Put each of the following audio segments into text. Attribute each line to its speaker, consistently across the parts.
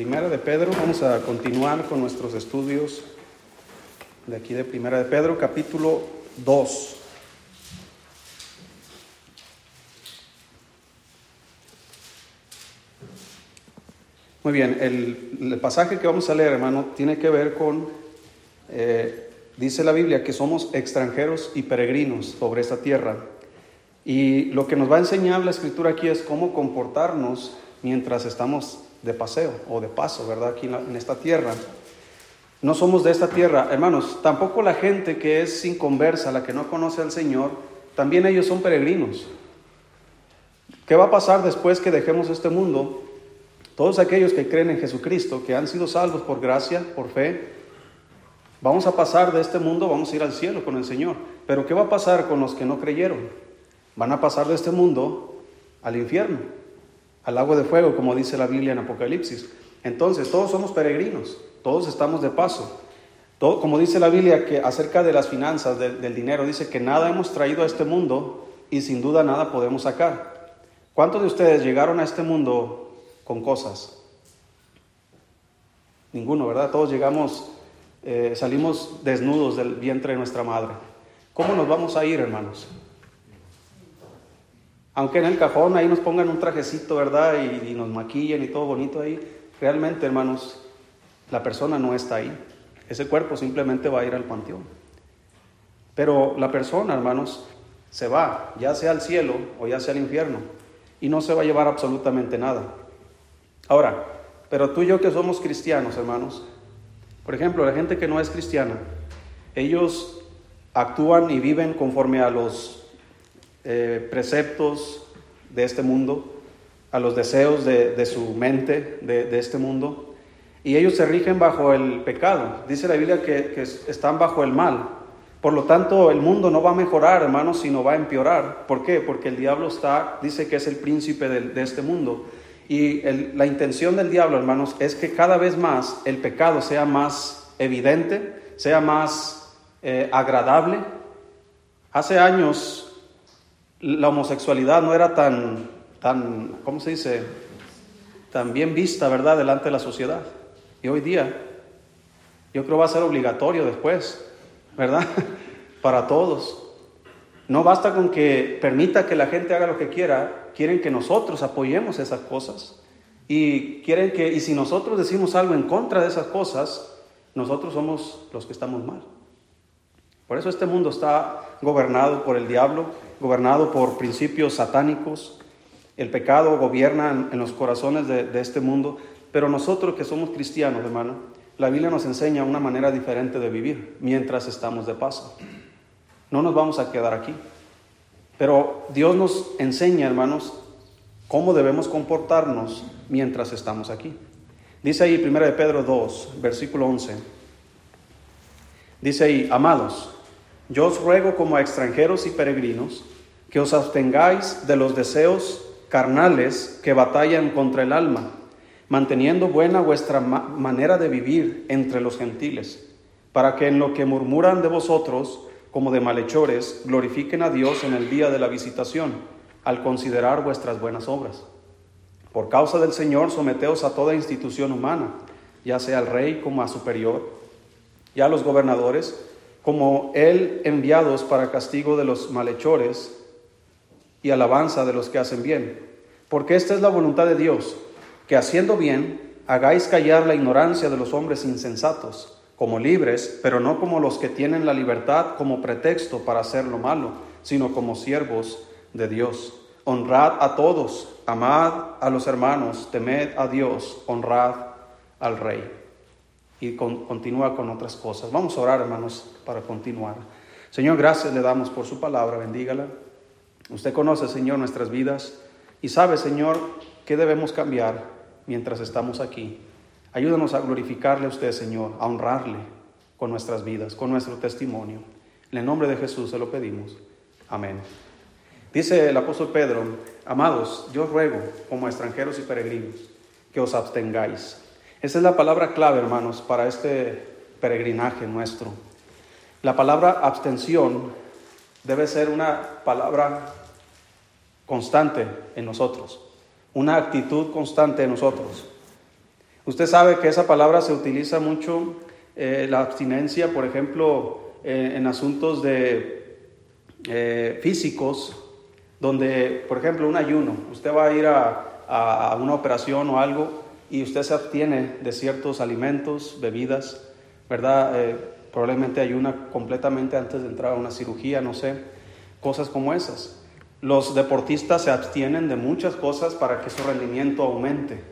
Speaker 1: Primera de Pedro, vamos a continuar con nuestros estudios de aquí de Primera de Pedro, capítulo 2. Muy bien, el, pasaje que vamos a leer, hermano, tiene que ver con, eh, dice la Biblia, que somos extranjeros y peregrinos sobre esta tierra. Y lo que nos va a enseñar la escritura aquí es cómo comportarnos mientras estamos de paseo o de paso, ¿verdad? Aquí en, esta tierra. No somos de esta tierra, hermanos, tampoco la gente que es sin conversa, la que no conoce al Señor, también ellos son peregrinos. ¿Qué va a pasar después que dejemos este mundo? Todos aquellos que creen en Jesucristo, que han sido salvos por gracia, por fe, vamos a pasar de este mundo, vamos a ir al cielo con el Señor. Pero ¿qué va a pasar con los que no creyeron? Van a pasar de este mundo al infierno, al agua de fuego, como dice la Biblia en Apocalipsis. Entonces, todos somos peregrinos, todos estamos de paso. Todo, como dice la Biblia que acerca de las finanzas, del dinero, dice que nada hemos traído a este mundo y sin duda nada podemos sacar. ¿Cuántos de ustedes llegaron a este mundo con cosas. Ninguno, ¿verdad? Todos llegamos, eh, salimos desnudos del vientre de nuestra madre. ¿Cómo nos vamos a ir, hermanos? Aunque en el cajón ahí nos pongan un trajecito, ¿verdad? Y, nos maquillen y todo bonito ahí. Realmente, hermanos, la persona no está ahí. Ese cuerpo simplemente va a ir al panteón. Pero la persona, hermanos, se va, ya sea al cielo o ya sea al infierno, y no se va a llevar absolutamente nada. Ahora, pero tú y yo que somos cristianos, hermanos, por ejemplo, la gente que no es cristiana, ellos actúan y viven conforme a los eh, preceptos de este mundo, a los deseos de, su mente de, este mundo, y ellos se rigen bajo el pecado. Dice la Biblia que, están bajo el mal. Por lo tanto, el mundo no va a mejorar, hermanos, sino va a empeorar. ¿Por qué? Porque el diablo está, dice que es el príncipe de este mundo. Y la intención del diablo, hermanos, es que cada vez más el pecado sea más evidente, sea más eh, agradable. Hace años la homosexualidad no era tan, tan, ¿cómo se dice? Tan bien vista, ¿verdad?, delante de la sociedad. Y hoy día, yo creo va a ser obligatorio después, ¿verdad? Para todos. No basta con que permita que la gente haga lo que quiera, quieren que nosotros apoyemos esas cosas. Y quieren que, y si nosotros decimos algo en contra de esas cosas, nosotros somos los que estamos mal. Por eso este mundo está gobernado por el diablo, gobernado por principios satánicos. El pecado gobierna en, los corazones de, este mundo. Pero nosotros que somos cristianos, hermano, la Biblia nos enseña una manera diferente de vivir mientras estamos de paso. No nos vamos a quedar aquí. Pero Dios nos enseña, hermanos, cómo debemos comportarnos mientras estamos aquí. Dice ahí 1 de Pedro 2, versículo 11. Dice ahí, amados, yo os ruego como a extranjeros y peregrinos que os abstengáis de los deseos carnales que batallan contra el alma, manteniendo buena vuestra manera de vivir entre los gentiles, para que en lo que murmuran de vosotros como de malhechores, glorifiquen a Dios en el día de la visitación, al considerar vuestras buenas obras. Por causa del Señor, someteos a toda institución humana, ya sea al rey como a superior, y a los gobernadores, como él enviados para castigo de los malhechores y alabanza de los que hacen bien. Porque esta es la voluntad de Dios, que haciendo bien, hagáis callar la ignorancia de los hombres insensatos como libres, pero no como los que tienen la libertad como pretexto para hacer lo malo, sino como siervos de Dios. Honrad a todos, amad a los hermanos, temed a Dios, honrad al Rey. Y continúa con otras cosas. Vamos a orar, hermanos, para continuar. Señor, gracias le damos por su palabra, bendígala. Usted conoce, Señor, nuestras vidas y sabe, Señor, qué debemos cambiar mientras estamos aquí. Ayúdanos a glorificarle a usted, Señor, a honrarle con nuestras vidas, con nuestro testimonio. En el nombre de Jesús se lo pedimos. Amén. Dice el apóstol Pedro, amados, yo ruego como extranjeros y peregrinos que os abstengáis. Esa es la palabra clave, hermanos, para este peregrinaje nuestro. La palabra abstención debe ser una palabra constante en nosotros, una actitud constante en nosotros. Usted sabe que esa palabra se utiliza mucho, eh, la abstinencia, por ejemplo, eh, en asuntos de eh, físicos, donde, por ejemplo, un ayuno, usted va a ir a, a, una operación o algo y usted se abstiene de ciertos alimentos, bebidas, ¿verdad? probablemente ayuna completamente antes de entrar a una cirugía, no sé, cosas como esas. Los deportistas se abstienen de muchas cosas para que su rendimiento aumente.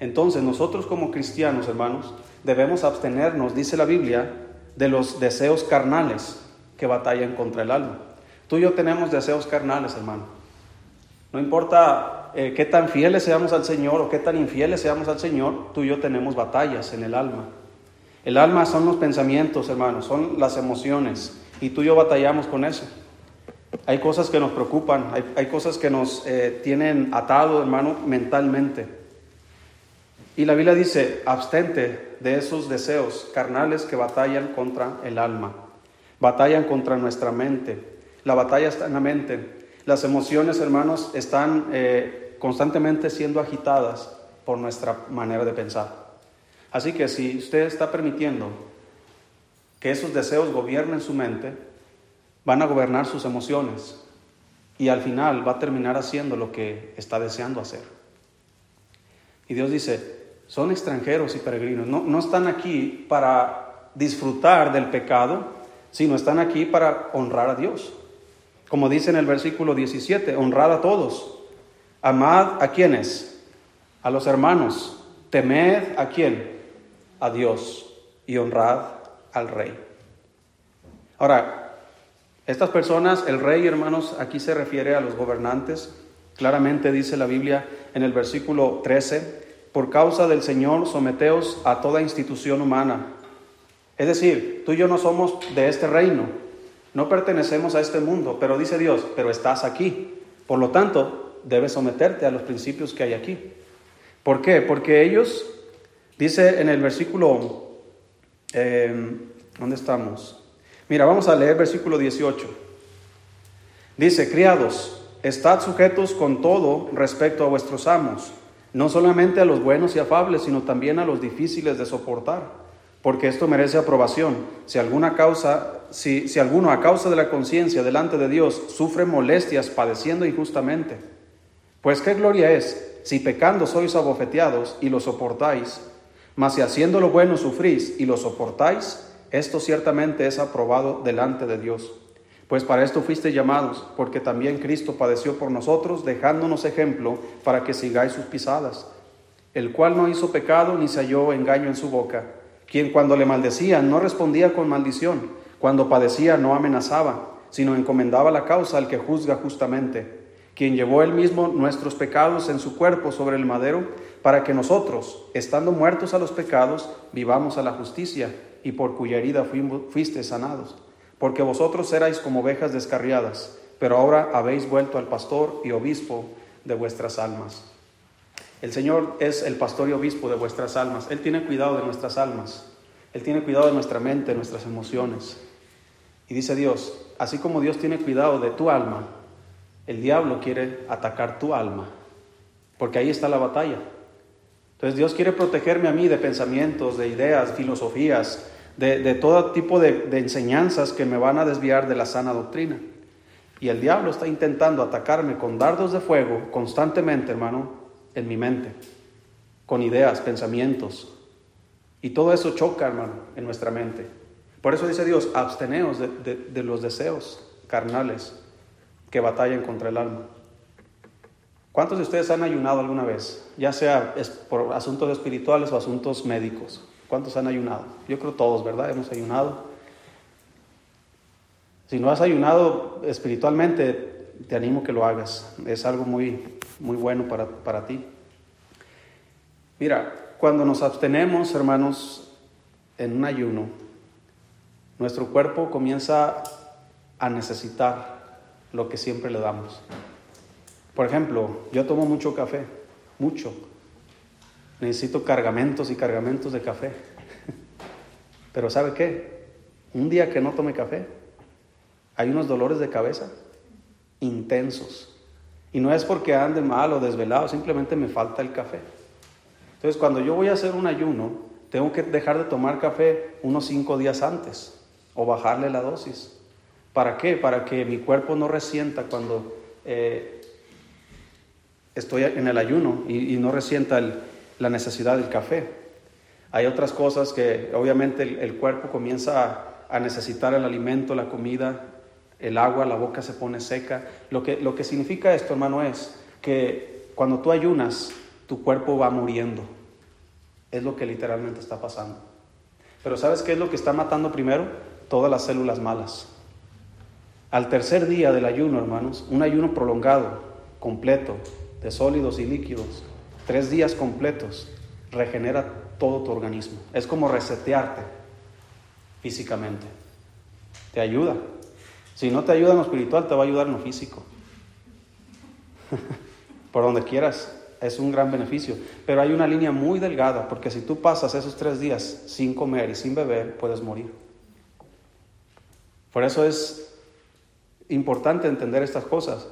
Speaker 1: Entonces nosotros como cristianos, hermanos, debemos abstenernos, dice la Biblia, de los deseos carnales que batallan contra el alma. Tú y yo tenemos deseos carnales, hermano. No importa eh, qué tan fieles seamos al Señor o qué tan infieles seamos al Señor, tú y yo tenemos batallas en el alma. El alma son los pensamientos, hermanos, son las emociones, y tú y yo batallamos con eso. Hay cosas que nos preocupan, hay, cosas que nos eh, tienen atado, hermano, mentalmente. Y la Biblia dice, abstente de esos deseos carnales que batallan contra el alma, batallan contra nuestra mente. La batalla está en la mente. Las emociones, hermanos, están eh, constantemente siendo agitadas por nuestra manera de pensar. Así que si usted está permitiendo que esos deseos gobiernen su mente, van a gobernar sus emociones y al final va a terminar haciendo lo que está deseando hacer. Y Dios dice, son extranjeros y peregrinos. No, están aquí para disfrutar del pecado, sino están aquí para honrar a Dios. Como dice en el versículo 17, honrad a todos. Amad a quienes? A los hermanos. Temed a quién? A Dios. Y honrad al rey. Ahora, estas personas, el rey, hermanos, aquí se refiere a los gobernantes. Claramente dice la Biblia en el versículo 13, por causa del Señor, someteos a toda institución humana. Es decir, tú y yo no somos de este reino, no pertenecemos a este mundo, pero dice Dios, pero estás aquí. Por lo tanto, debes someterte a los principios que hay aquí. ¿Por qué? Porque ellos, dice en el versículo, em, ¿dónde estamos? Mira, vamos a leer versículo 18. Dice, criados, estad sujetos con todo respecto a vuestros amos no solamente a los buenos y afables, sino también a los difíciles de soportar, porque esto merece aprobación. Si alguna causa, si, si alguno a causa de la conciencia delante de Dios sufre molestias padeciendo injustamente, pues qué gloria es si pecando sois abofeteados y lo soportáis, mas si haciendo lo bueno sufrís y lo soportáis, esto ciertamente es aprobado delante de Dios. Pues para esto fuiste llamados, porque también Cristo padeció por nosotros, dejándonos ejemplo para que sigáis sus pisadas, el cual no hizo pecado ni se halló engaño en su boca, quien cuando le maldecían no respondía con maldición, cuando padecía no amenazaba, sino encomendaba la causa al que juzga justamente, quien llevó él mismo nuestros pecados en su cuerpo sobre el madero, para que nosotros, estando muertos a los pecados, vivamos a la justicia, y por cuya herida fuiste sanados porque vosotros erais como ovejas descarriadas, pero ahora habéis vuelto al pastor y obispo de vuestras almas. El Señor es el pastor y obispo de vuestras almas. Él tiene cuidado de nuestras almas. Él tiene cuidado de nuestra mente, nuestras emociones. Y dice Dios, así como Dios tiene cuidado de tu alma, el diablo quiere atacar tu alma, porque ahí está la batalla. Entonces Dios quiere protegerme a mí de pensamientos, de ideas, filosofías, de, todo tipo de enseñanzas que me van a desviar de la sana doctrina. Y el diablo está intentando atacarme con dardos de fuego constantemente, hermano, en mi mente, con ideas, pensamientos. Y todo eso choca, hermano, en nuestra mente. Por eso dice Dios, absteneos de, de los deseos carnales que batallan contra el alma. ¿Cuántos de ustedes han ayunado alguna vez? Ya sea por asuntos espirituales o asuntos médicos. ¿Cuántos han ayunado? Yo creo todos, ¿verdad? Hemos ayunado. Si no has ayunado espiritualmente, te animo que lo hagas. Es algo muy, muy bueno para, para ti. Mira, cuando nos abstenemos, hermanos, en un ayuno, nuestro cuerpo comienza a necesitar lo que siempre le damos. Por ejemplo, yo tomo mucho café, mucho necesito cargamentos y cargamentos de café. Pero ¿sabe qué? Un día que no tome café, hay unos dolores de cabeza intensos. Y no es porque ande mal o desvelado, simplemente me falta el café. Entonces, cuando yo voy a hacer un ayuno, tengo que dejar de tomar café unos cinco días antes o bajarle la dosis. ¿Para qué? Para que mi cuerpo no resienta cuando eh, estoy en el ayuno y, no resienta la necesidad del café. Hay otras cosas que obviamente el, cuerpo comienza a, necesitar el alimento, la comida, el agua, la boca se pone seca. Lo que, lo que significa esto, hermano, es que cuando tú ayunas, tu cuerpo va muriendo. Es lo que literalmente está pasando. Pero ¿sabes qué es lo que está matando primero? Todas las células malas. Al tercer día del ayuno, hermanos, un ayuno prolongado, completo, de sólidos y líquidos, tres días completos, regenera todo tu organismo. Es como resetearte físicamente. Te ayuda. Si no te ayuda en lo espiritual, te va a ayudar en lo físico. Por donde quieras, es un gran beneficio. Pero hay una línea muy delgada, porque si tú pasas esos tres días sin comer y sin beber, puedes morir. Por eso es importante entender estas cosas.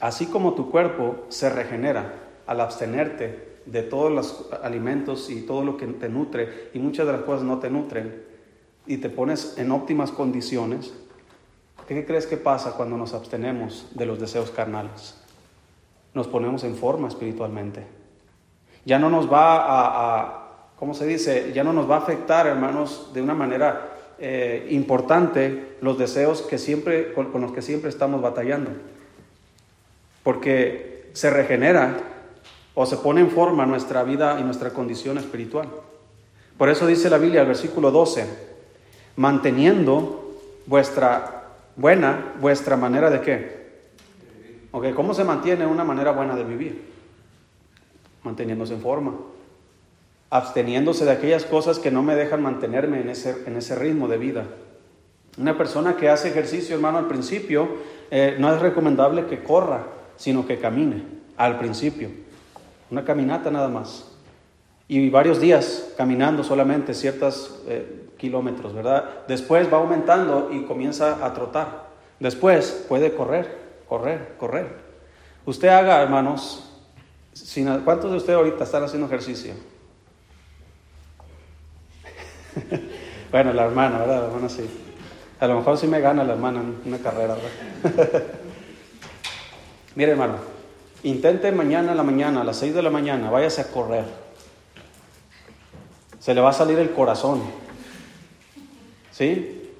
Speaker 1: Así como tu cuerpo se regenera al abstenerte de todos los alimentos y todo lo que te nutre, y muchas de las cosas no te nutren, y te pones en óptimas condiciones, ¿qué crees que pasa cuando nos abstenemos de los deseos carnales? Nos ponemos en forma espiritualmente. Ya no nos va a, a ¿cómo se dice? Ya no nos va a afectar, hermanos, de una manera eh, importante los deseos que siempre, con, los que siempre estamos batallando. Porque se regenera o se pone en forma nuestra vida y nuestra condición espiritual. Por eso dice la Biblia, el versículo 12, manteniendo vuestra buena, vuestra manera de qué. Okay, ¿Cómo se mantiene una manera buena de vivir? Manteniéndose en forma absteniéndose de aquellas cosas que no me dejan mantenerme en ese, en ese ritmo de vida. Una persona que hace ejercicio, hermano, al principio, eh, no es recomendable que corra, sino que camine al principio. Una caminata nada más. Y varios días caminando solamente ciertos eh, kilómetros, ¿verdad? Después va aumentando y comienza a trotar. Después puede correr, correr, correr. Usted haga, hermanos, ¿cuántos de ustedes ahorita están haciendo ejercicio? bueno, la hermana, ¿verdad? La hermana sí. A lo mejor sí me gana la hermana en una carrera, ¿verdad? Mire, hermano, intente mañana a la mañana, a las 6 de la mañana, váyase a correr. Se le va a salir el corazón. ¿Sí?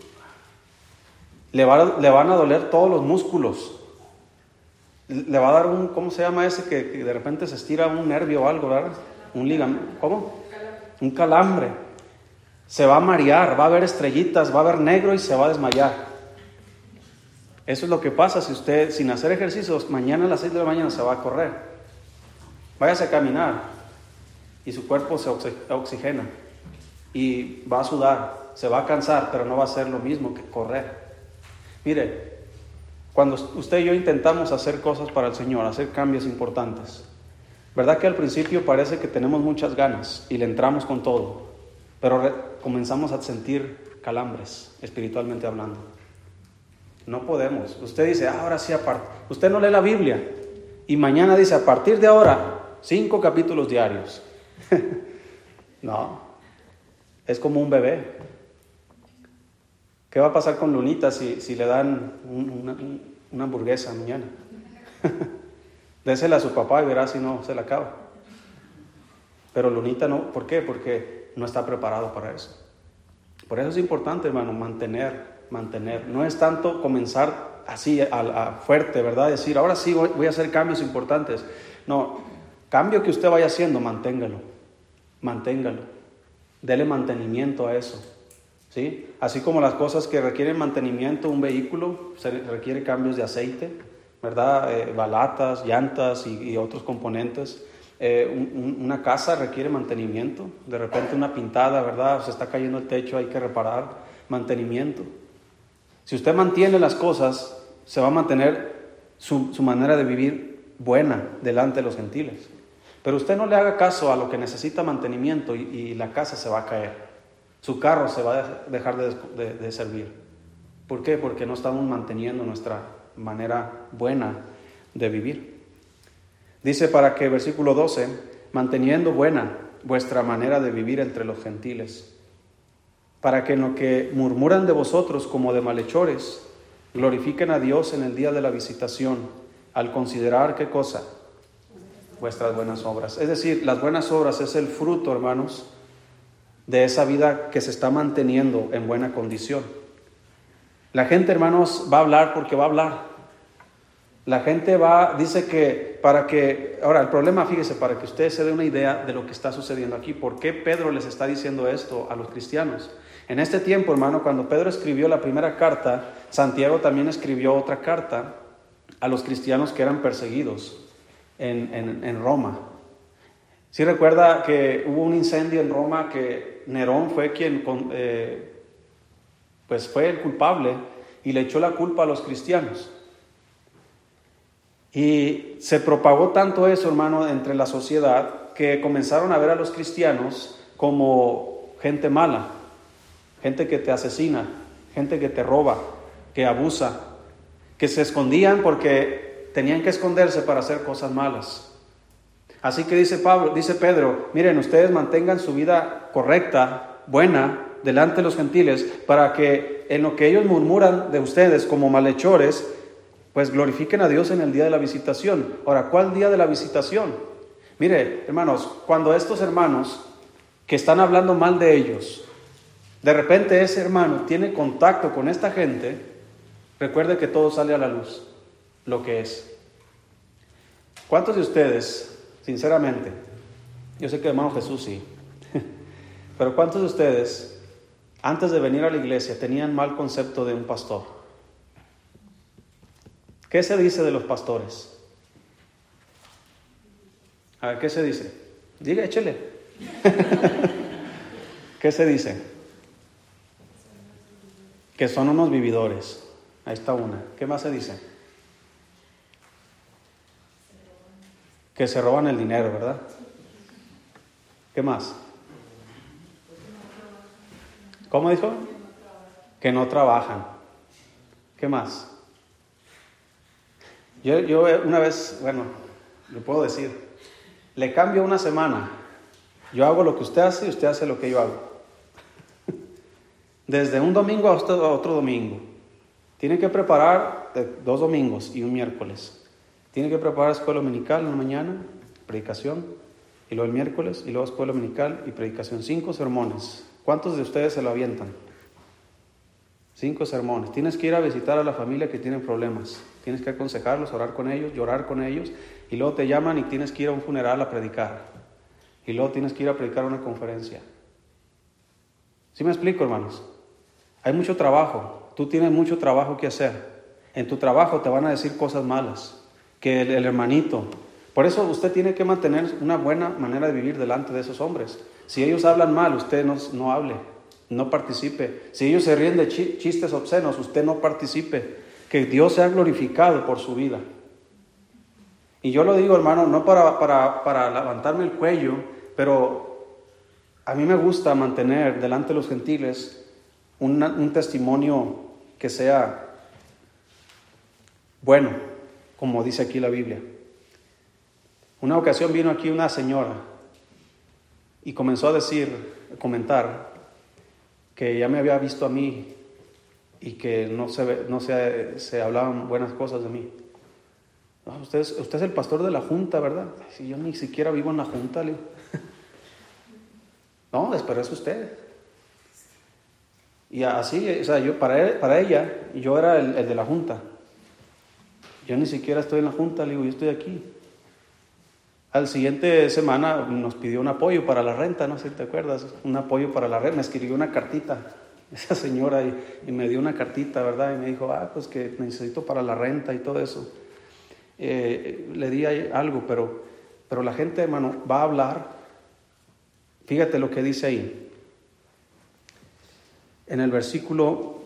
Speaker 1: Le, le van a doler todos los músculos. Le va a dar un, ¿cómo se llama ese que, de repente se estira un nervio o algo, ¿verdad? Un ligamento. ¿Cómo? Un calambre se va a marear, va a haber estrellitas, va a haber negro y se va a desmayar. Eso es lo que pasa si usted, sin hacer ejercicios, mañana a las 6 de la mañana se va a correr. Váyase a caminar y su cuerpo se oxigena y va a sudar, se va a cansar, pero no va a ser lo mismo que correr. Mire, cuando usted y yo intentamos hacer cosas para el Señor, hacer cambios importantes, ¿verdad que al principio parece que tenemos muchas ganas y le entramos con todo? Pero comenzamos a sentir calambres, espiritualmente hablando. No podemos. Usted dice, ah, ahora sí, aparte. Usted no lee la Biblia. Y mañana dice, a partir de ahora, cinco capítulos diarios. no. Es como un bebé. ¿Qué va a pasar con Lunita si, si le dan una, hamburguesa mañana? Désela a su papá y verá si no se la acaba. Pero Lunita no. ¿Por qué? Porque no está preparado para eso. Por eso es importante, hermano, mantener, mantener. No es tanto comenzar así a, fuerte, ¿verdad? Decir, ahora sí voy, a hacer cambios importantes. No, cambio que usted vaya haciendo, manténgalo, manténgalo. Dele mantenimiento a eso. ¿Sí? Así como las cosas que requieren mantenimiento, un vehículo se requiere cambios de aceite, ¿verdad? Eh, balatas, llantas y otros componentes. Eh, una casa requiere mantenimiento, de repente una pintada, ¿verdad? Se está cayendo el techo, hay que reparar, mantenimiento. Si usted mantiene las cosas, se va a mantener su, manera de vivir buena delante de los gentiles. Pero usted no le haga caso a lo que necesita mantenimiento y, la casa se va a caer. Su carro se va a dejar de, servir. ¿Por qué? Porque no estamos manteniendo nuestra manera buena de vivir. Dice para que, versículo 12, manteniendo buena vuestra manera de vivir entre los gentiles, para que en lo que murmuran de vosotros como de malhechores, glorifiquen a Dios en el día de la visitación, al considerar qué cosa? Vuestras buenas obras. Es decir, las buenas obras es el fruto, hermanos, de esa vida que se está manteniendo en buena condición. La gente, hermanos, va a hablar porque va a hablar. La gente va, dice que para que, ahora el problema, fíjese, para que ustedes se den una idea de lo que está sucediendo aquí, ¿por qué Pedro les está diciendo esto a los cristianos? En este tiempo, hermano, cuando Pedro escribió la primera carta, Santiago también escribió otra carta a los cristianos que eran perseguidos en, Roma. Si recuerda que hubo un incendio en Roma que Nerón fue quien, eh, pues fue el culpable y le echó la culpa a los cristianos. Y se propagó tanto eso, hermano, entre la sociedad que comenzaron a ver a los cristianos como gente mala, gente que te asesina, gente que te roba, que abusa, que se escondían porque tenían que esconderse para hacer cosas malas. Así que dice Pablo, dice Pedro, miren, ustedes mantengan su vida correcta, buena, delante de los gentiles, para que en lo que ellos murmuran de ustedes como malhechores, pues glorifiquen a Dios en el día de la visitación. Ahora, ¿cuál día de la visitación? Mire, hermanos, cuando estos hermanos que están hablando mal de ellos, de repente ese hermano tiene contacto con esta gente, recuerde que todo sale a la luz, lo que es. ¿Cuántos de ustedes, sinceramente, yo sé que hermano Jesús sí, pero cuántos de ustedes, antes de venir a la iglesia, tenían mal concepto de un pastor? ¿Qué se dice de los pastores? A ver, ¿qué se dice? Diga, échele. ¿Qué se dice? Que son unos vividores. Ahí está una. ¿Qué más se dice? Que se roban el dinero, ¿verdad? ¿Qué más? ¿Cómo dijo? Que no trabajan. ¿Qué más? Yo, yo una vez, bueno, le puedo decir, le cambio una semana. Yo hago lo que usted hace y usted hace lo que yo hago. Desde un domingo a otro domingo. Tiene que preparar dos domingos y un miércoles. Tiene que preparar escuela dominical en la mañana, predicación, y luego el miércoles, y luego escuela dominical y predicación. Cinco sermones. ¿Cuántos de ustedes se lo avientan? Cinco sermones. Tienes que ir a visitar a la familia que tiene problemas. Tienes que aconsejarlos, orar con ellos, llorar con ellos. Y luego te llaman y tienes que ir a un funeral a predicar. Y luego tienes que ir a predicar una conferencia. ¿Sí me explico, hermanos? Hay mucho trabajo. Tú tienes mucho trabajo que hacer. En tu trabajo te van a decir cosas malas. Que el, hermanito. Por eso usted tiene que mantener una buena manera de vivir delante de esos hombres. Si ellos hablan mal, usted no, no hable no participe. Si ellos se ríen de chistes obscenos, usted no participe. Que Dios sea glorificado por su vida. Y yo lo digo, hermano, no para, para, levantarme el cuello, pero a mí me gusta mantener delante de los gentiles un testimonio que sea bueno, como dice aquí la Biblia. Una ocasión vino aquí una señora y comenzó a decir, a comentar que ya me había visto a mí y que no se, no se, se hablaban buenas cosas de mí. usted, es, usted es el pastor de la junta, ¿verdad? Si yo ni siquiera vivo en la junta, le No, pero es usted. Y así, o sea, yo para, ella, yo era el, de la junta. Yo ni siquiera estoy en la junta, le digo, yo estoy aquí. Al siguiente semana nos pidió un apoyo para la renta, no sé si te acuerdas, un apoyo para la renta, me escribió una cartita esa señora y, me dio una cartita, ¿verdad? Y me dijo, ah, pues que necesito para la renta y todo eso. Eh, le di algo, pero, pero la gente, hermano, va a hablar. Fíjate lo que dice ahí. En el versículo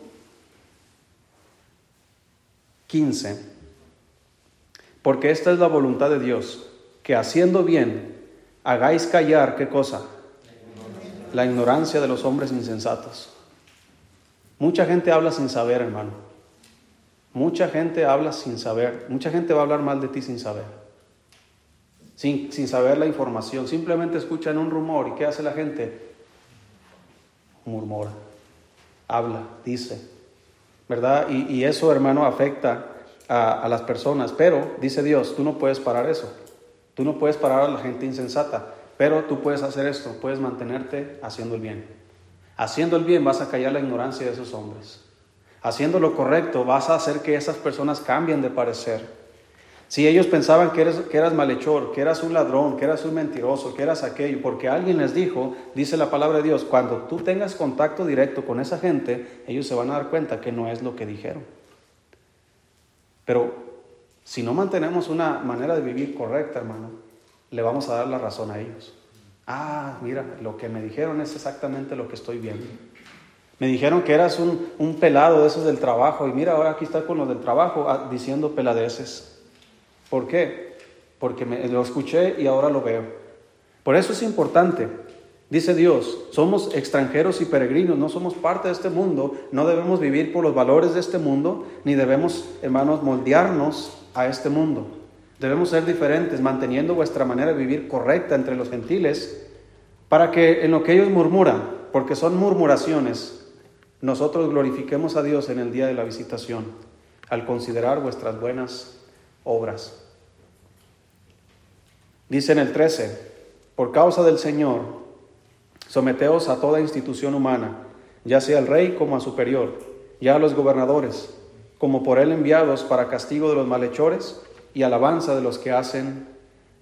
Speaker 1: 15. Porque esta es la voluntad de Dios que haciendo bien hagáis callar, ¿qué cosa? La ignorancia de los hombres insensatos. Mucha gente habla sin saber, hermano. Mucha gente habla sin saber. Mucha gente va a hablar mal de ti sin saber. sin, sin saber la información. Simplemente escuchan un rumor y ¿qué hace la gente? Murmura, habla, dice, ¿verdad? Y, eso, hermano, afecta a, las personas. Pero, dice Dios, tú no puedes parar eso. Tú no puedes parar a la gente insensata. Pero tú puedes hacer esto, puedes mantenerte haciendo el bien. Haciendo el bien vas a callar la ignorancia de esos hombres. Haciendo lo correcto vas a hacer que esas personas cambien de parecer. Si ellos pensaban que eras, que eras malhechor, que eras un ladrón, que eras un mentiroso, que eras aquello, porque alguien les dijo, dice la palabra de Dios, cuando tú tengas contacto directo con esa gente, ellos se van a dar cuenta que no es lo que dijeron. Pero si no mantenemos una manera de vivir correcta, hermano, le vamos a dar la razón a ellos. Ah, mira, lo que me dijeron es exactamente lo que estoy viendo. Me dijeron que eras un, un pelado de esos del trabajo y mira, ahora aquí está con los del trabajo ah, diciendo peladeces. ¿Por qué? Porque me, lo escuché y ahora lo veo. Por eso es importante. Dice Dios, somos extranjeros y peregrinos, no somos parte de este mundo, no debemos vivir por los valores de este mundo, ni debemos, hermanos, moldearnos a este mundo. Debemos ser diferentes, manteniendo vuestra manera de vivir correcta entre los gentiles, para que en lo que ellos murmuran, porque son murmuraciones, nosotros glorifiquemos a Dios en el día de la visitación, al considerar vuestras buenas obras. Dice en el 13, por causa del Señor, someteos a toda institución humana, ya sea al rey como a superior, ya a los gobernadores, como por él enviados para castigo de los malhechores y alabanza de los que hacen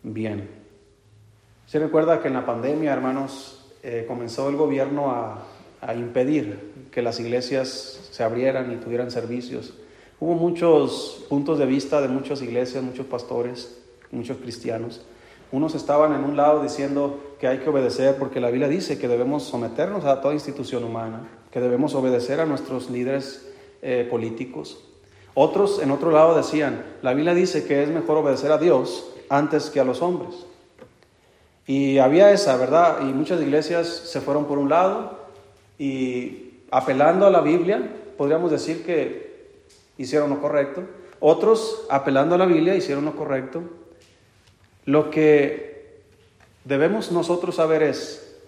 Speaker 1: bien. Se recuerda que en la pandemia, hermanos, eh, comenzó el gobierno a, a impedir que las iglesias se abrieran y tuvieran servicios. Hubo muchos puntos de vista de muchas iglesias, muchos pastores, muchos cristianos. Unos estaban en un lado diciendo que hay que obedecer porque la Biblia dice que debemos someternos a toda institución humana, que debemos obedecer a nuestros líderes eh, políticos. Otros en otro lado decían, la Biblia dice que es mejor obedecer a Dios antes que a los hombres. Y había esa, ¿verdad? Y muchas iglesias se fueron por un lado y apelando a la Biblia, podríamos decir que hicieron lo correcto. Otros, apelando a la Biblia, hicieron lo correcto. Lo que debemos nosotros saber es,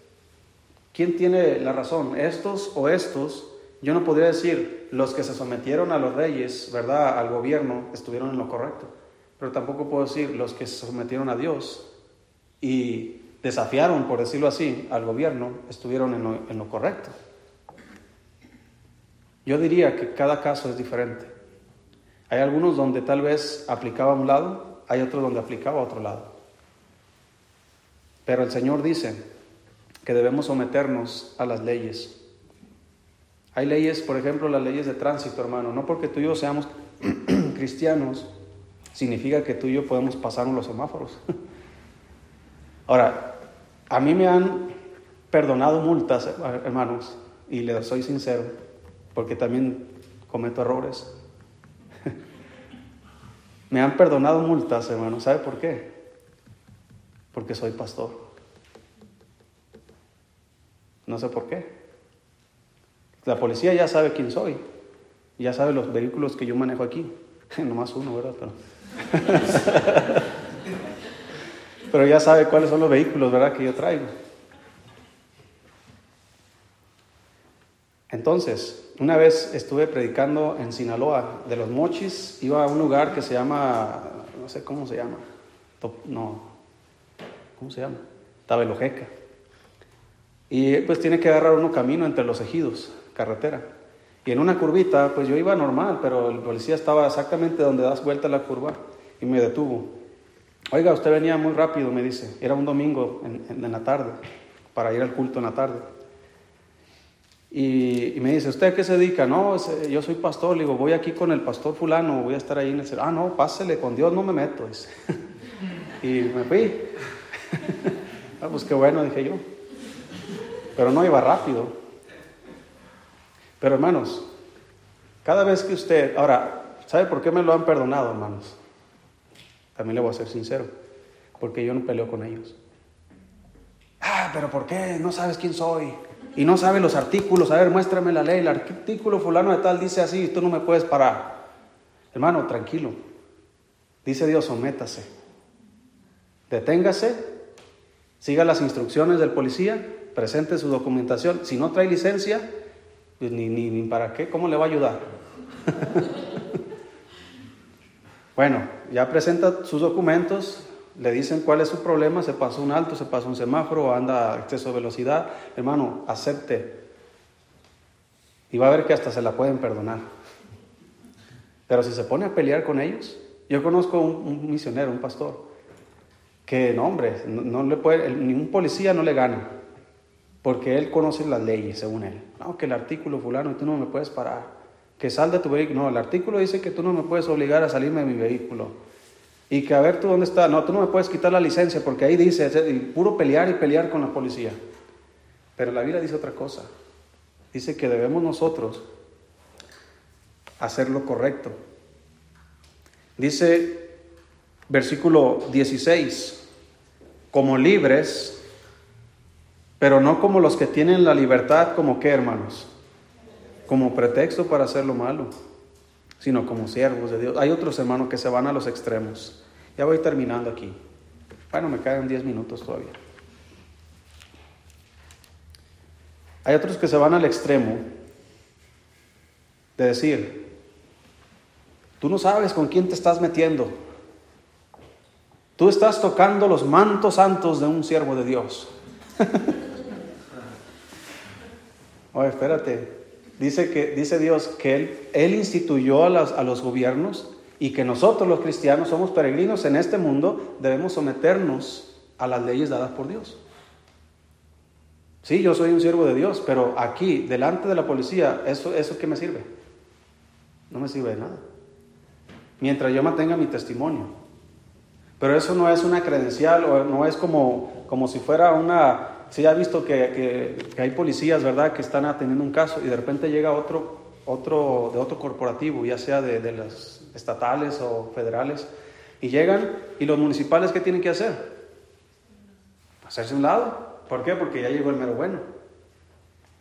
Speaker 1: ¿quién tiene la razón? ¿Estos o estos? Yo no podría decir, los que se sometieron a los reyes, ¿verdad? Al gobierno, estuvieron en lo correcto. Pero tampoco puedo decir, los que se sometieron a Dios y desafiaron, por decirlo así, al gobierno, estuvieron en lo, en lo correcto. Yo diría que cada caso es diferente. Hay algunos donde tal vez aplicaba a un lado, hay otros donde aplicaba a otro lado. Pero el Señor dice que debemos someternos a las leyes. Hay leyes, por ejemplo, las leyes de tránsito, hermano. No porque tú y yo seamos cristianos, significa que tú y yo podemos pasarnos los semáforos. Ahora, a mí me han perdonado multas, hermanos, y les soy sincero, porque también cometo errores. me han perdonado multas, hermano. ¿Sabe por qué? Porque soy pastor. No sé por qué. La policía ya sabe quién soy, ya sabe los vehículos que yo manejo aquí. Nomás uno, ¿verdad? Pero, Pero ya sabe cuáles son los vehículos, ¿verdad? Que yo traigo. Entonces, una vez estuve predicando en Sinaloa, de los mochis, iba a un lugar que se llama, no sé cómo se llama, no, ¿cómo se llama? Tabelojeca. Y pues tiene que agarrar uno camino entre los ejidos carretera. Y en una curvita, pues yo iba normal, pero el policía estaba exactamente donde das vuelta la curva y me detuvo. Oiga, usted venía muy rápido, me dice. Era un domingo en, la tarde, para ir al culto en la tarde. Y, me dice, ¿usted qué se dedica? No, yo soy pastor. Le digo, voy aquí con el pastor fulano, voy a estar ahí en el... Ah, no, pásele, con Dios no me meto. y me fui. ah, pues qué bueno, dije yo. Pero no iba rápido. Pero hermanos, cada vez que usted, ahora, ¿sabe por qué me lo han perdonado, hermanos? También le voy a ser sincero, porque yo no peleo con ellos. Ah, pero ¿por qué? No sabes quién soy. Y no sabes los artículos. A ver, muéstrame la ley. El artículo fulano de tal dice así tú no me puedes parar. Hermano, tranquilo. Dice Dios, sométase. Deténgase, siga las instrucciones del policía, presente su documentación. Si no trae licencia, pues ni, ni, ni para qué, ¿cómo le va a ayudar? bueno, ya presenta sus documentos, le dicen cuál es su problema, se pasó un alto, se pasó un semáforo, anda a exceso de velocidad, hermano, acepte. Y va a ver que hasta se la pueden perdonar. Pero si se pone a pelear con ellos, yo conozco un, misionero, un pastor, que no, hombre, no, le puede, ningún policía no le gana, porque él conoce las leyes, según él. No, que el artículo fulano, tú no me puedes parar, que sal de tu vehículo. No, el artículo dice que tú no me puedes obligar a salirme de mi vehículo. Y que a ver tú dónde está. No, tú no me puedes quitar la licencia, porque ahí dice, puro pelear y pelear con la policía. Pero la Biblia dice otra cosa. Dice que debemos nosotros hacer lo correcto. Dice versículo 16, como libres, pero no como los que tienen la libertad, como qué hermanos, como pretexto para hacer lo malo, sino como siervos de Dios. Hay otros hermanos que se van a los extremos. Ya voy terminando aquí. Bueno, me quedan 10 minutos todavía. Hay otros que se van al extremo de decir, tú no sabes con quién te estás metiendo. Tú estás tocando los mantos santos de un siervo de Dios. Oye, espérate. Dice, que, dice Dios que Él, él instituyó a, a los gobiernos y que nosotros los cristianos somos peregrinos en este mundo, debemos someternos a las leyes dadas por Dios. Sí, yo soy un siervo de Dios, pero aquí, delante de la policía, ¿eso, eso qué me sirve? No me sirve de nada. Mientras yo mantenga mi testimonio. Pero eso no es una credencial o no es como, como si fuera una... Si ha visto que, hay policías, ¿verdad?, que están atendiendo un caso y de repente llega otro, otro de otro corporativo, ya sea de, de las estatales o federales, y llegan y los municipales, ¿qué tienen que hacer? Hacerse un lado ¿Por qué? Porque ya llegó el mero bueno.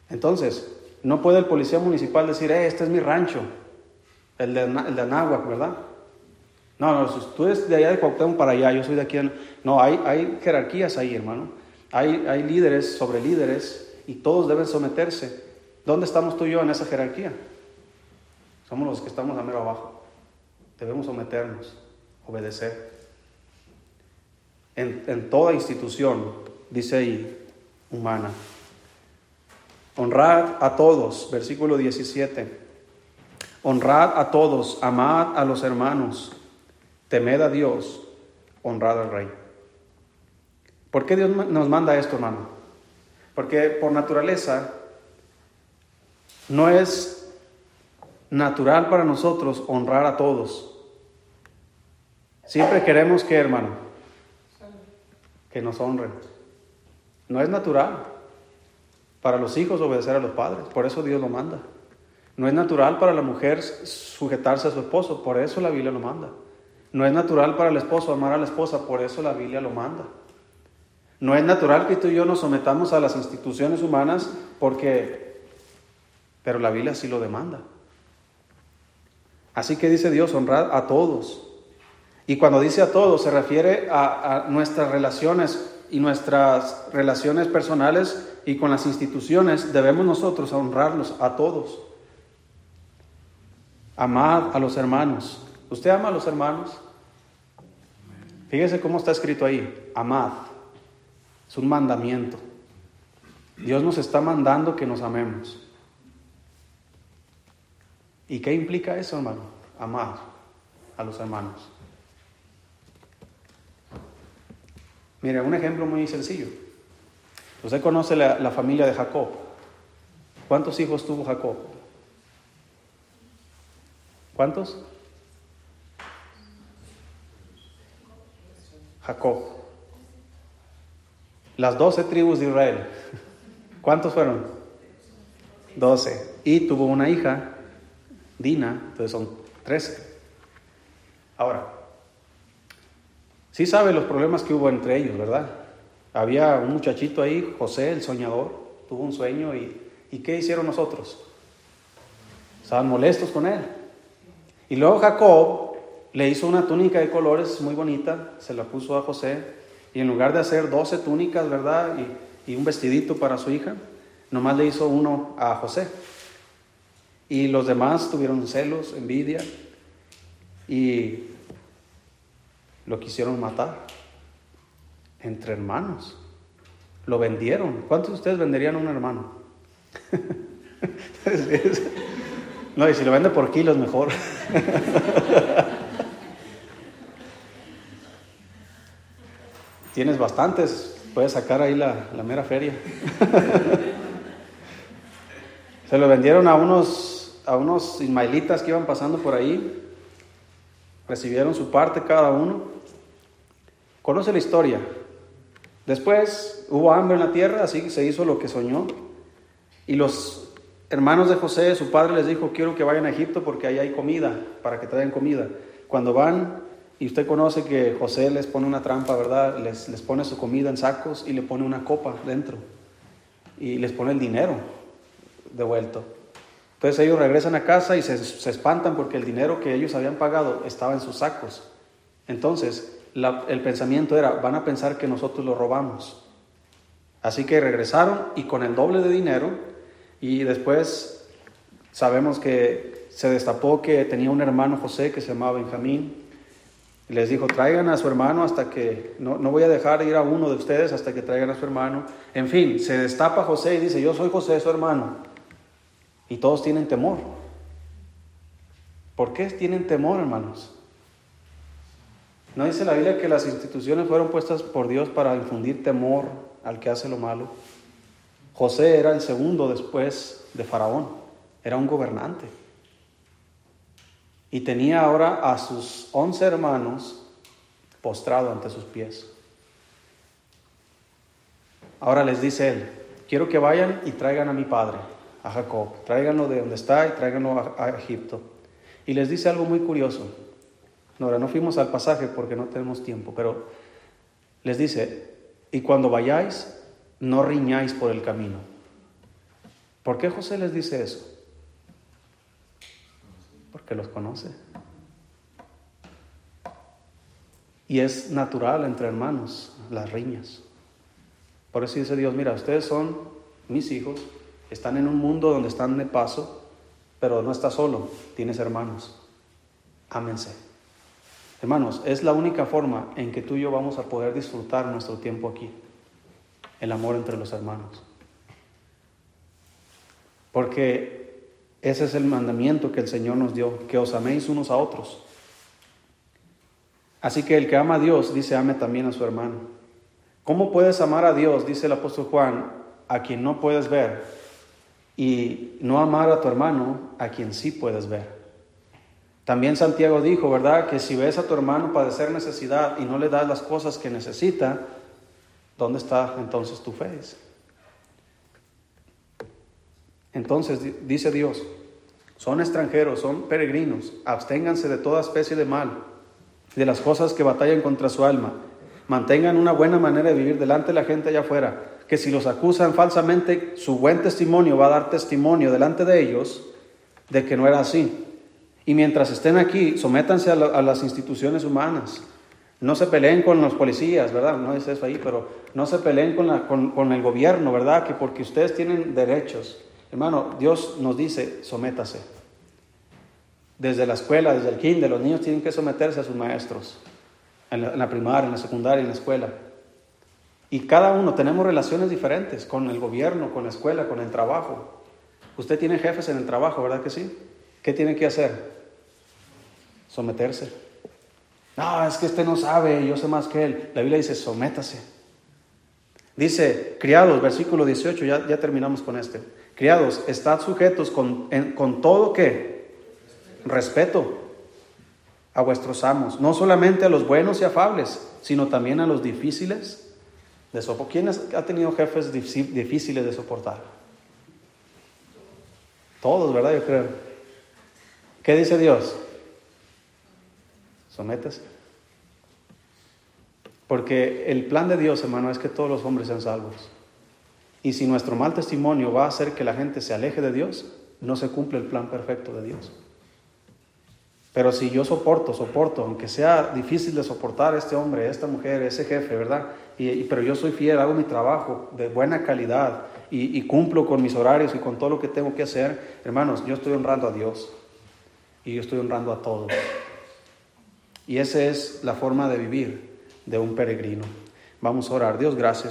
Speaker 1: Entonces, no puede el policía municipal decir, eh, este es mi rancho, el de, el de Anáhuac, ¿verdad? No, no, tú eres de allá de Cuauhtémoc para allá, yo soy de aquí. No, hay, hay jerarquías ahí, hermano. Hay, hay líderes sobre líderes y todos deben someterse. ¿Dónde estamos tú y yo en esa jerarquía? Somos los que estamos a mero abajo. Debemos someternos, obedecer. En, en toda institución, dice ahí, humana. Honrad a todos, versículo 17. Honrad a todos, amad a los hermanos, temed a Dios, honrad al Rey. ¿Por qué Dios nos manda esto, hermano? Porque por naturaleza no es natural para nosotros honrar a todos. Siempre queremos que, hermano, que nos honren. No es natural para los hijos obedecer a los padres, por eso Dios lo manda. No es natural para la mujer sujetarse a su esposo, por eso la Biblia lo manda. No es natural para el esposo amar a la esposa, por eso la Biblia lo manda. No es natural que tú y yo nos sometamos a las instituciones humanas porque, pero la Biblia sí lo demanda. Así que dice Dios, honrar a todos. Y cuando dice a todos, se refiere a, a nuestras relaciones y nuestras relaciones personales y con las instituciones, debemos nosotros honrarlos a todos. Amad a los hermanos. ¿Usted ama a los hermanos? Fíjese cómo está escrito ahí. Amad. Es un mandamiento. Dios nos está mandando que nos amemos. ¿Y qué implica eso, hermano? Amar a los hermanos. Mire, un ejemplo muy sencillo. Usted conoce la, familia de Jacob. ¿Cuántos hijos tuvo Jacob? ¿Cuántos? Jacob. Las doce tribus de Israel. ¿Cuántos fueron? Doce. Y tuvo una hija, Dina, entonces son trece. Ahora, Sí sabe los problemas que hubo entre ellos, ¿verdad? Había un muchachito ahí, José, el soñador, tuvo un sueño y, ¿y qué hicieron nosotros? Estaban molestos con él. Y luego Jacob le hizo una túnica de colores muy bonita, se la puso a José Y en lugar de hacer 12 túnicas, ¿verdad? Y, y un vestidito para su hija, nomás le hizo uno a José. Y los demás tuvieron celos, envidia y lo quisieron matar entre hermanos. Lo vendieron. ¿Cuántos de ustedes venderían a un hermano? no, y si lo vende por kilos, mejor. Tienes bastantes, puedes sacar ahí la, mera feria. Se lo vendieron a unos, a unos ismaelitas que iban pasando por ahí. Recibieron su parte cada uno. Conoce la historia. Después hubo hambre en la tierra, así se hizo lo que soñó. Y los hermanos de José, su padre les dijo, quiero que vayan a Egipto porque ahí hay comida, para que traigan comida. Cuando van, y usted conoce que José les pone una trampa, ¿verdad? Les, les pone su comida en sacos y le pone una copa dentro. Y les pone el dinero devuelto. Entonces ellos regresan a casa y se, se espantan porque el dinero que ellos habían pagado estaba en sus sacos. Entonces, el pensamiento era, van a pensar que nosotros lo robamos. Así que regresaron y con el doble de dinero y después sabemos que se destapó que tenía un hermano José que se llamaba Benjamín. Les dijo, traigan a su hermano hasta que, no, no voy a dejar ir a uno de ustedes hasta que traigan a su hermano. En fin, se destapa José y dice, yo soy José, su hermano. Y todos tienen temor. ¿Por qué tienen temor, hermanos? ¿No dice la Biblia que las instituciones fueron puestas por Dios para infundir temor al que hace lo malo? José era el segundo después de Faraón, era un gobernante. Y tenía ahora a sus once hermanos postrado ante sus pies. Ahora les dice él, quiero que vayan y traigan a mi padre, a Jacob, tráiganlo de donde está y tráiganlo a, a Egipto. Y les dice algo muy curioso. Ahora, no fuimos al pasaje porque no tenemos tiempo, pero les dice, y cuando vayáis, no riñáis por el camino. ¿Por qué José les dice eso? Porque los conoce. Y es natural entre hermanos las riñas. Por eso dice Dios, mira, ustedes son mis hijos, están en un mundo donde están de paso, pero no estás solo, tienes hermanos. Ámense. Hermanos, es la única forma en que tú y yo vamos a poder disfrutar nuestro tiempo aquí, el amor entre los hermanos. Porque ese es el mandamiento que el Señor nos dio, que os améis unos a otros. Así que el que ama a Dios, dice, ame también a su hermano. ¿Cómo puedes amar a Dios, dice el apóstol Juan, a quien no puedes ver, y no amar a tu hermano, a quien sí puedes ver? También Santiago dijo, ¿verdad? Que si ves a tu hermano padecer necesidad y no le das las cosas que necesita, ¿dónde está entonces tu fe? Entonces dice Dios, son extranjeros, son peregrinos, absténganse de toda especie de mal, de las cosas que batallan contra su alma, mantengan una buena manera de vivir delante de la gente allá afuera, que si los acusan falsamente, su buen testimonio va a dar testimonio delante de ellos de que no era así. Y mientras estén aquí, sométanse a, las instituciones humanas. No se peleen con los policías, ¿verdad? No es eso ahí, pero no se peleen con, con el gobierno, ¿verdad? Que porque ustedes tienen derechos. Hermano, Dios nos dice, sométase. Desde la escuela, desde el kinder, los niños tienen que someterse a sus maestros. En la, primaria, en la secundaria, en la escuela. Y cada uno tenemos relaciones diferentes con el gobierno, con la escuela, con el trabajo. Usted tiene jefes en el trabajo, ¿verdad que sí? ¿Qué tiene que hacer? Someterse. No, es que este no sabe, yo sé más que él. La Biblia dice, sométase. Dice, criados, versículo 18, ya, ya terminamos con este. Criados, estad sujetos con, con todo que respeto a vuestros amos, no solamente a los buenos y afables, sino también a los difíciles de soportar. ¿Quién ha tenido jefes difíciles de soportar? Todos, ¿verdad? Yo creo. ¿Qué dice Dios? Sométese. Porque el plan de Dios, hermano, es que todos los hombres sean salvos. Y si nuestro mal testimonio va a hacer que la gente se aleje de Dios, no se cumple el plan perfecto de Dios. Pero si yo soporto, soporto, aunque sea difícil de soportar este hombre, esta mujer, ese jefe, ¿verdad? Y, pero yo soy fiel, hago mi trabajo de buena calidad y, y cumplo con mis horarios y con todo lo que tengo que hacer, hermanos, yo estoy honrando a Dios y yo estoy honrando a todos. Y esa es la forma de vivir de un peregrino. Vamos a orar. Dios, gracias.